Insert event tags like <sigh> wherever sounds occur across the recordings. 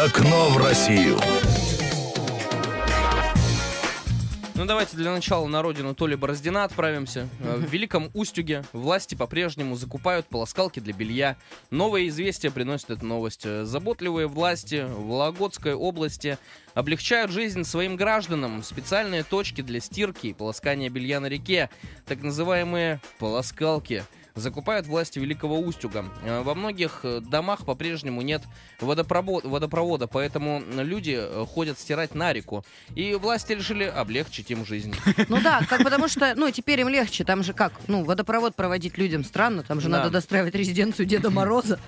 Окно в Россию. Ну давайте для начала на родину Толи Бороздина отправимся. Э, В Великом Устюге власти по-прежнему закупают полоскалки для белья. Новое известие приносит эта новость. Э, Заботливые власти в Вологодской области облегчают жизнь своим гражданам. Специальные точки для стирки и полоскания белья на реке, так называемые полоскалки, закупают власти Великого Устюга. Э, Во многих э, домах по-прежнему нет водопровод- водопровода, поэтому люди э, ходят стирать на реку. И власти решили облегчить им жизнь. <laughs> Ну да, как потому что, ну, теперь им легче. Там же как, ну, водопровод проводить людям странно. Там же Да. надо достраивать резиденцию Деда <laughs> Мороза.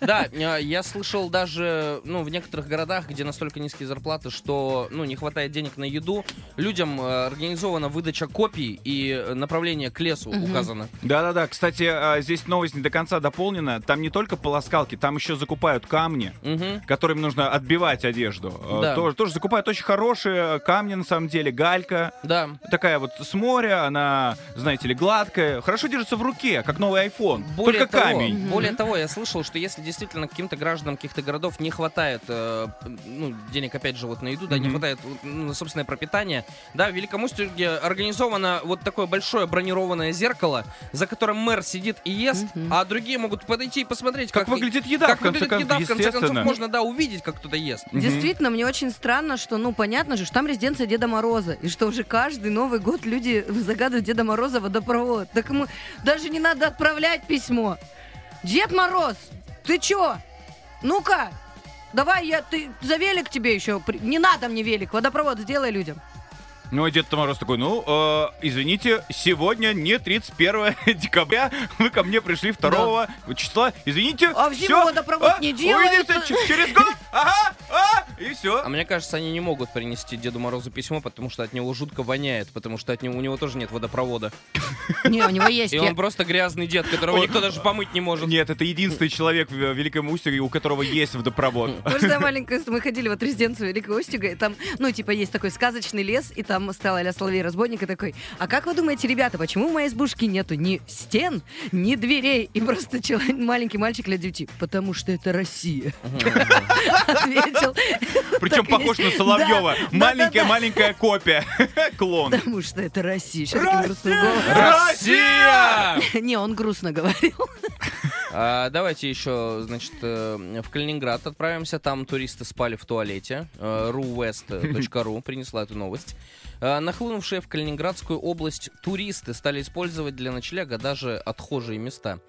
Да, э, я слышал даже, ну, в некоторых городах, где настолько низкие зарплаты, что, ну, не хватает денег на еду, людям э, организована выдача копий и э, направление к лесу Мгм. указано. Да-да-да, кстати, а, здесь новость не до конца дополнена. Там не только полоскалки, там еще закупают камни, Мгм. которым нужно отбивать одежду. Да. Тоже, тоже закупают очень хорошие камни, на самом деле, галька. Да. Такая вот с моря, она, знаете ли, гладкая. Хорошо держится в руке, как новый iPhone. Более Только того, камень. Более того, я слышал, что если действительно каким-то гражданам каких-то городов не хватает, э, ну, денег, опять же, вот на еду, да, не Мгм. хватает ну, на собственное пропитание, да, в Великом Устюге организовано вот такое большое бронированное зеркало, за которым мэр сидит и ест, Мгм. а другие могут подойти и посмотреть, Как, как, выглядит еда, как в конце выглядит еда, в конце концов, можно, да, увидеть, как кто-то ест. Мгм. Действительно, мне очень странно, что, ну, понятно же, что там резиденция Деда Мороза, и что уже каждый Новый год люди загадывают Деда Мороза водопровод. Так ему даже не надо отправлять письмо. Дед Мороз, ты чё? Ну-ка, давай я, ты за велик тебе еще, не надо мне велик, водопровод сделай людям. Ну, и Дед Мороз такой, ну, э, извините, сегодня не 31 <laughs> декабря, вы ко мне пришли 2 числа, извините, А в зиму водопровод а, не делается. Увидимся через год, ага, а, и все. А мне кажется, они не могут принести Деду Морозу письмо, потому что от него жутко воняет, потому что от него, у него тоже нет водопровода. <laughs> Не, у него есть. И он просто грязный дед, которого никто даже помыть не может. Нет, это единственный человек в Великом Устюге, у которого есть водопровод. Может, я маленькая, мы ходили вот в резиденцию Великого Устюга, и там, ну, типа, есть такой сказочный лес, и там стал а-ля Соловей Разбойник, и такой, а как вы думаете, ребята, почему в моей избушке нету ни стен, ни дверей? И просто человек, маленький мальчик лет девяти, потому что это Россия. Ответил. Причем похож на Соловьева. Маленькая-маленькая копия. <laughs> Клон. Потому что это Россия. Россия! Не, он грустно говорил. А, давайте еще, значит, э, в Калининград отправимся. Там туристы спали в туалете. Э, ruwest.ru <laughs> принесла эту новость. Э, Нахлынувшие в Калининградскую область туристы стали использовать для ночлега даже отхожие места.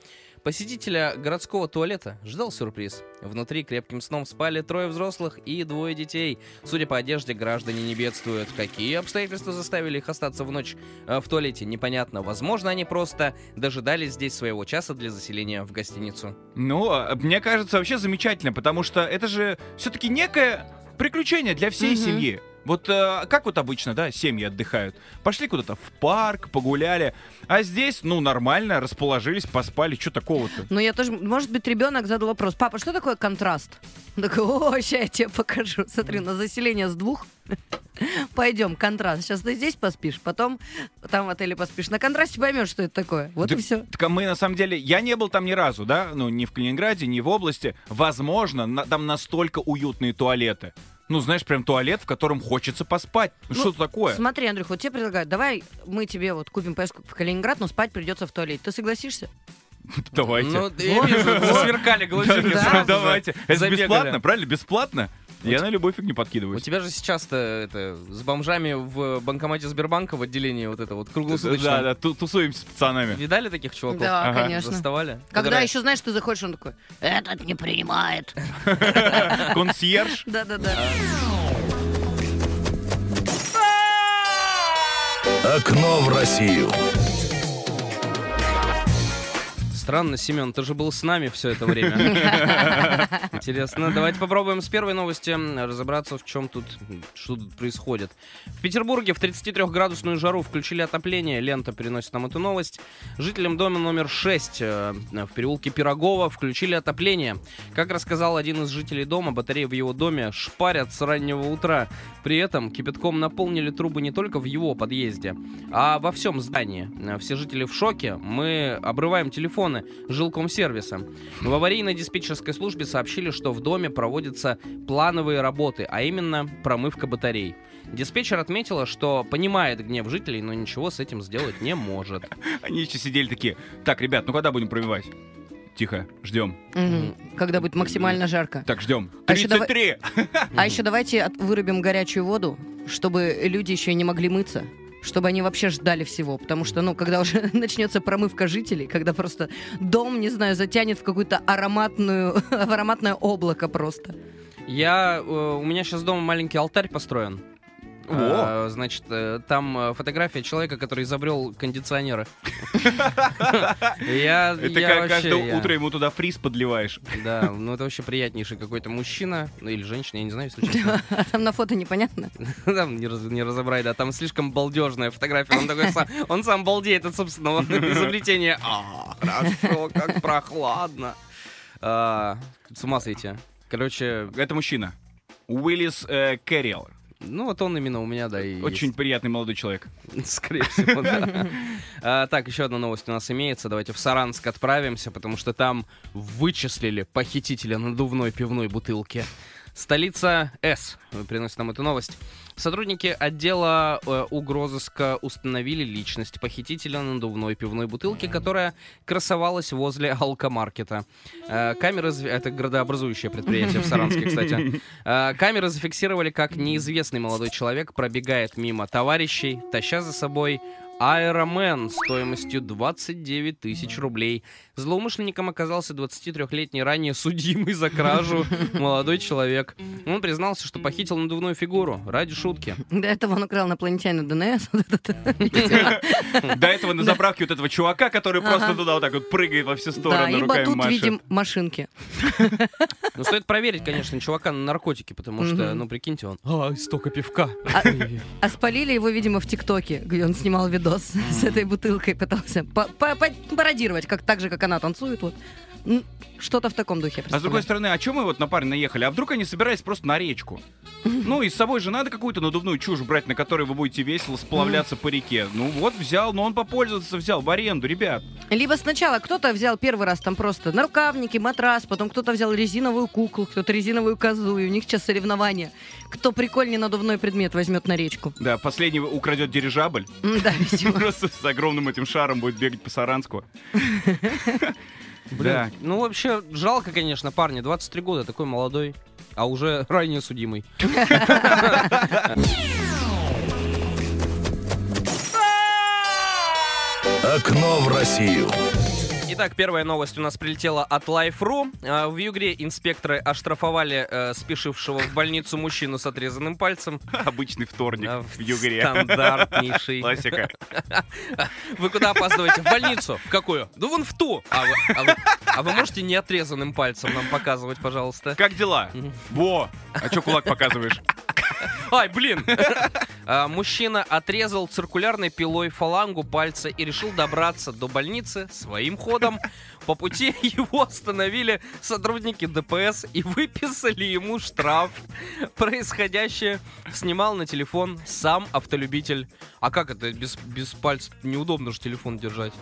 Посетителя городского туалета ждал сюрприз. Внутри крепким сном спали трое взрослых и двое детей. Судя по одежде, граждане не бедствуют. Какие обстоятельства заставили их остаться в ночь э, в туалете, непонятно. Возможно, они просто дожидались здесь своего часа для заселения в гостиницу. Ну, а, мне кажется, вообще замечательно, потому что это же все-таки некое приключение для всей Мгм. семьи. Вот э, как вот обычно, да, семьи отдыхают. Пошли куда-то в парк, погуляли. А здесь, ну, нормально, расположились, поспали. Что такого-то? Но я тоже, может быть, ребенок задал вопрос, папа, что такое контраст? Он такой, о, сейчас я тебе покажу. Смотри, на заселение с двух. Пойдем, контраст. Сейчас ты здесь поспишь, потом там в отеле поспишь. На контрасте поймешь, что это такое. Вот и Так- все. Так мы, на самом деле, я не был там ни разу, да, ну, ни в Калининграде, ни в области. Возможно, на- там настолько уютные туалеты. Ну, знаешь, прям туалет, в котором хочется поспать. Ну, Ну, что такое? Смотри, Андрюх, вот тебе предлагают, давай мы тебе вот купим поездку в Калининград, но спать придется в туалете. Ты согласишься? <laughs> Давайте. Ну, я вижу, <laughs> засверкали глазики. Давайте. Это бесплатно, правильно? Бесплатно? Я на любой фигню У подкидываюсь. тебя же сейчас-то это, с бомжами в банкомате Сбербанка в отделении вот это вот круглосуточно. Да, да, ту- тусуемся с пацанами. Видали таких чуваков? Да, Ага. конечно. Заставали? Когда Которые- еще, знаешь, ты заходишь, он такой, этот не принимает. <laughs> Консьерж. Да-да-да. Окно в Россию. Странно, Семен, ты же был с нами все это время. <laughs> Интересно. Давайте попробуем с первой новости разобраться, в чем тут, что тут происходит. В Петербурге в 33-градусную жару включили отопление. Лента переносит нам эту новость. Жителям дома номер 6 э, в переулке Пирогова включили отопление. Как рассказал один из жителей дома, батареи в его доме шпарят с раннего утра. При этом кипятком наполнили трубы не только в его подъезде, а во всем здании. Э, Все жители в шоке. Мы обрываем телефоны смены жилкомсервиса. В аварийной диспетчерской службе сообщили, что в доме проводятся плановые работы, а именно промывка батарей. Диспетчер отметила, что понимает гнев жителей, но ничего с этим сделать не может. Они еще сидели такие, так, ребят, ну когда будем промывать? Тихо, ждем. Мгм. Когда будет максимально жарко. Так, ждем. А еще давай- 33! А еще давайте вырубим горячую воду, чтобы люди еще и не могли мыться. Чтобы они вообще ждали всего. Потому что, ну, когда уже <laughs> начнется промывка жителей, когда просто дом, не знаю, затянет в какую-то ароматную, <laughs> ароматное облако просто. Я, э, у меня сейчас дома маленький алтарь построен. О! Э, Значит, э, там э, фотография человека, который изобрел кондиционеры. <laughs> Я, каждое утро ему туда фриз подливаешь. Да, ну это вообще приятнейший какой-то мужчина, ну или женщина, я не знаю, если <laughs> честно. А там на фото непонятно. <laughs> Там не, раз- не разобрать, да, там слишком балдежная фотография. Он такой сам, он сам балдеет от собственного изобретения. А, хорошо, как прохладно. А, С ума сойти. Короче, Это мужчина. Уиллис э, Кэрриэл. Ну вот он именно у меня, да, и есть. Очень приятный молодой человек. <laughs> Скорее всего, да. А, так, еще одна новость у нас имеется. Давайте в Саранск отправимся, потому что там вычислили похитителя надувной пивной бутылки. Столица С приносит нам эту новость. Сотрудники отдела э, угрозыска установили личность похитителя надувной пивной бутылки, которая красовалась возле алкомаркета. Э, камеры... Это градообразующее предприятие в Саранске, кстати. Э, камеры зафиксировали, как неизвестный молодой человек пробегает мимо товарищей, таща за собой Аэромен стоимостью 29 тысяч рублей. Злоумышленником оказался 23-летний ранее судимый за кражу <laughs> молодой человек. Он признался, что похитил надувную фигуру ради шутки. До этого он украл инопланетянина ДНС. <laughs> До этого на заправке вот этого чувака, который просто туда вот так вот прыгает во все стороны, и руками батут в машет. виде машинки. Ну, стоит проверить, конечно, чувака на наркотики, потому что, ну, прикиньте, он... Ай, столько пивка. А- А спалили его, видимо, в ТикТоке, где он снимал видос с этой бутылкой, пытался по- по- по- пародировать, как так же, как она танцует. Вот. Что-то в таком духе. А с другой стороны, а чем мы вот на парень наехали? А вдруг они собирались просто на речку? Ну, и с собой же надо какую-то надувную чушь брать, на которой вы будете весело сплавляться по реке. Ну вот взял, но он попользоваться взял в аренду, ребят. Либо сначала кто-то взял первый раз там просто нарукавники, матрас, потом кто-то взял резиновую куклу, кто-то резиновую козу, и у них сейчас соревнования. Кто прикольнее надувной предмет возьмет на речку. Да, последний украдет дирижабль. Да, видимо. <laughs> Просто с огромным этим шаром будет бегать по Саранску. <laughs> Блин, Да. Ну, вообще, жалко, конечно, парня. 23 года, такой молодой, а уже <laughs> ранее судимый. Окно в Россию. Итак, первая новость у нас прилетела от Life.ru. А, В Югре инспекторы оштрафовали э, спешившего в больницу мужчину с отрезанным пальцем. Обычный вторник Да, в Югре. Стандартнейший. Классика. <laughs> Вы куда опаздываете? В больницу. В какую? Да вон в ту. А вы, а вы- а вы можете не отрезанным пальцем нам показывать, пожалуйста? Как дела? Во! А чё кулак показываешь? Ай, блин! <laughs> А, Мужчина отрезал циркулярной пилой фалангу пальца и решил добраться до больницы своим ходом. По пути <laughs> его остановили сотрудники ДПС и выписали ему штраф. Происходящее снимал на телефон сам автолюбитель. А как это без, без пальца? Неудобно же телефон держать.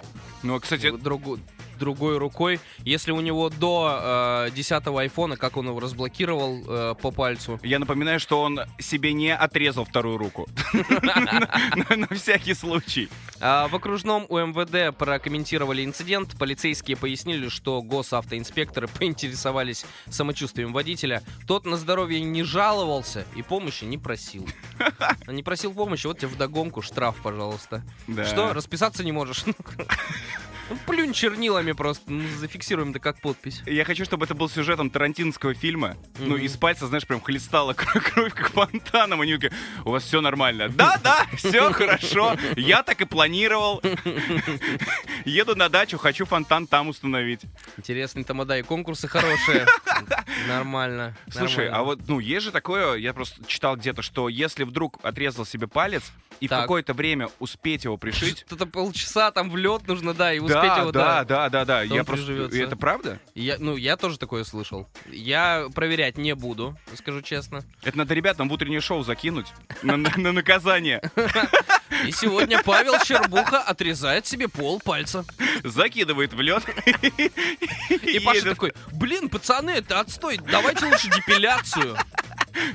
Ну, кстати, Другу- другой рукой. Если у него до э, 10 айфона, как он его разблокировал э, по пальцу, я напоминаю, что он себе не отрезал вторую руку. <laughs> На всякий случай. А, В окружном УМВД прокомментировали инцидент. Полицейские пояснили, что госавтоинспекторы поинтересовались самочувствием водителя. Тот на здоровье не жаловался и помощи не просил. Не просил помощи, вот тебе вдогонку штраф, пожалуйста. Что, расписаться не можешь? <laughs> Ну, Плюнь чернилами просто, ну, зафиксируем это как подпись. Я хочу, чтобы это был сюжетом тарантинского фильма. Ну, Мгм. из пальца, знаешь, прям хлестала <laughs> кр- кровь, как фонтаном. Они такие, у вас все нормально. Да-да, <laughs> все хорошо. Я так и планировал. <laughs> Еду на дачу, хочу фонтан там установить. Интересный тамада и конкурсы хорошие. Нормально. Слушай, а вот, ну, есть же такое, я просто читал где-то, что если вдруг отрезал себе палец, и в Так. какое-то время успеть его пришить. <laughs> Что-то полчаса там в лед нужно, да, и успеть Да, его, да, да. да, да, да. Я просто. Это правда? Я, ну, я тоже такое слышал. Я проверять не буду, скажу честно. Это надо ребятам в утреннее шоу закинуть на наказание. <laughs> И сегодня Павел Щербуха отрезает себе пол пальца. Закидывает в лед. <laughs> И Паша такой, блин, пацаны, это отстой, давайте лучше депиляцию.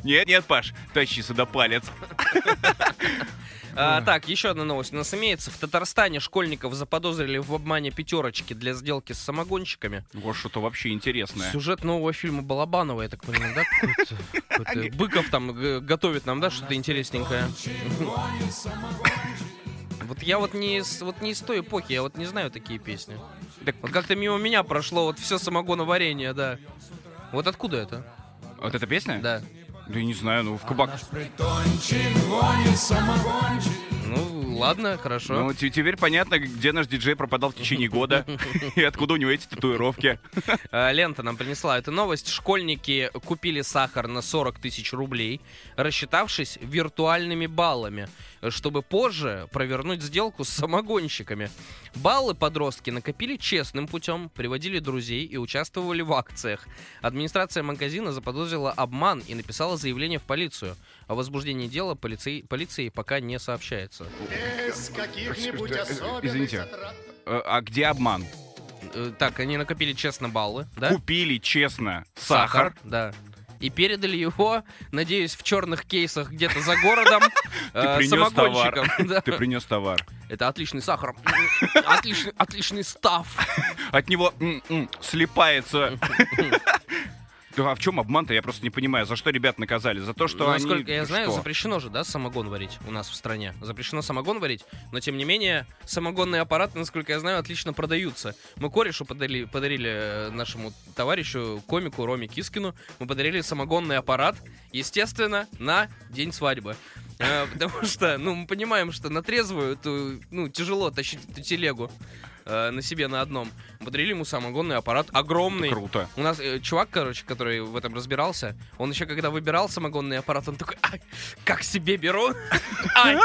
Нет, нет, Паш, тащи сюда палец. А, так, еще одна новость у нас имеется. В Татарстане школьников заподозрили в обмане пятерочки для сделки с самогонщиками. Вот что-то вообще интересное. Сюжет нового фильма Балабанова, я так понимаю, да? какой-то? Быков там готовит нам, да, что-то интересненькое. <laughs> Вот я вот не, из, вот не из той эпохи, я вот не знаю такие песни. Так- Вот как-то мимо меня прошло вот все самогоноварение, да. Вот откуда это? Вот эта песня? Да. Да я не знаю, ну в кабак. Ну, ладно, хорошо. Ну, те- теперь понятно, где наш диджей пропадал в течение года <laughs> и откуда у него эти татуировки. <laughs> А, Лента нам принесла эту новость. Школьники купили сахар на 40 тысяч рублей, рассчитавшись виртуальными баллами, чтобы позже провернуть сделку с самогонщиками. Баллы подростки накопили честным путем, приводили друзей и участвовали в акциях. Администрация магазина заподозрила обман и написала заявление в полицию. О возбуждении дела полицей, полиции пока не сообщается. Без каких-нибудь Э, особенных извините. затрат. Э, А где обман? Э, Так, они накопили честно баллы, да? Купили честно сахар. да. И передали его, надеюсь, в черных кейсах где-то за городом <laughs> э, принес самогонщикам. <laughs> Да. Ты принес товар. Это отличный сахар. Отличный, отличный став. <laughs> От него м-м, слипается. Да, а в чем обман-то? Я просто не понимаю. За что ребят наказали? За то, что Ну, они... Насколько я знаю, что? запрещено же, да, самогон варить у нас в стране. Запрещено самогон варить, но тем не менее самогонные аппараты, насколько я знаю, отлично продаются. Мы корешу подарили, подарили э, нашему товарищу, комику Роме Кискину, мы подарили самогонный аппарат, естественно, на день свадьбы. Э, <laughs> Потому что, ну, мы понимаем, что на трезвую, ну, тяжело тащить эту телегу э, на себе на одном. Подарили ему самогонный аппарат огромный. Круто. У нас э, чувак, короче, который в этом разбирался, он еще когда выбирал самогонный аппарат, он такой, ай, как себе беру? <laughs> Ай,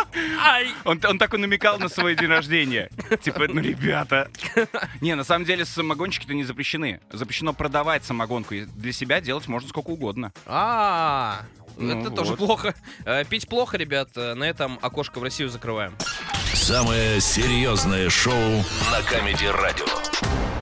ай. Он, он так и намекал на свой день рождения. Типа, ну, ребята. <laughs> Не, на самом деле самогончики-то не запрещены. Запрещено продавать самогонку. И для себя делать можно сколько угодно. А, Ну это тоже вот. плохо. Э, Пить плохо, ребят. Э, На этом окошко в Россию закрываем. Самое серьезное шоу на Камеди Радио.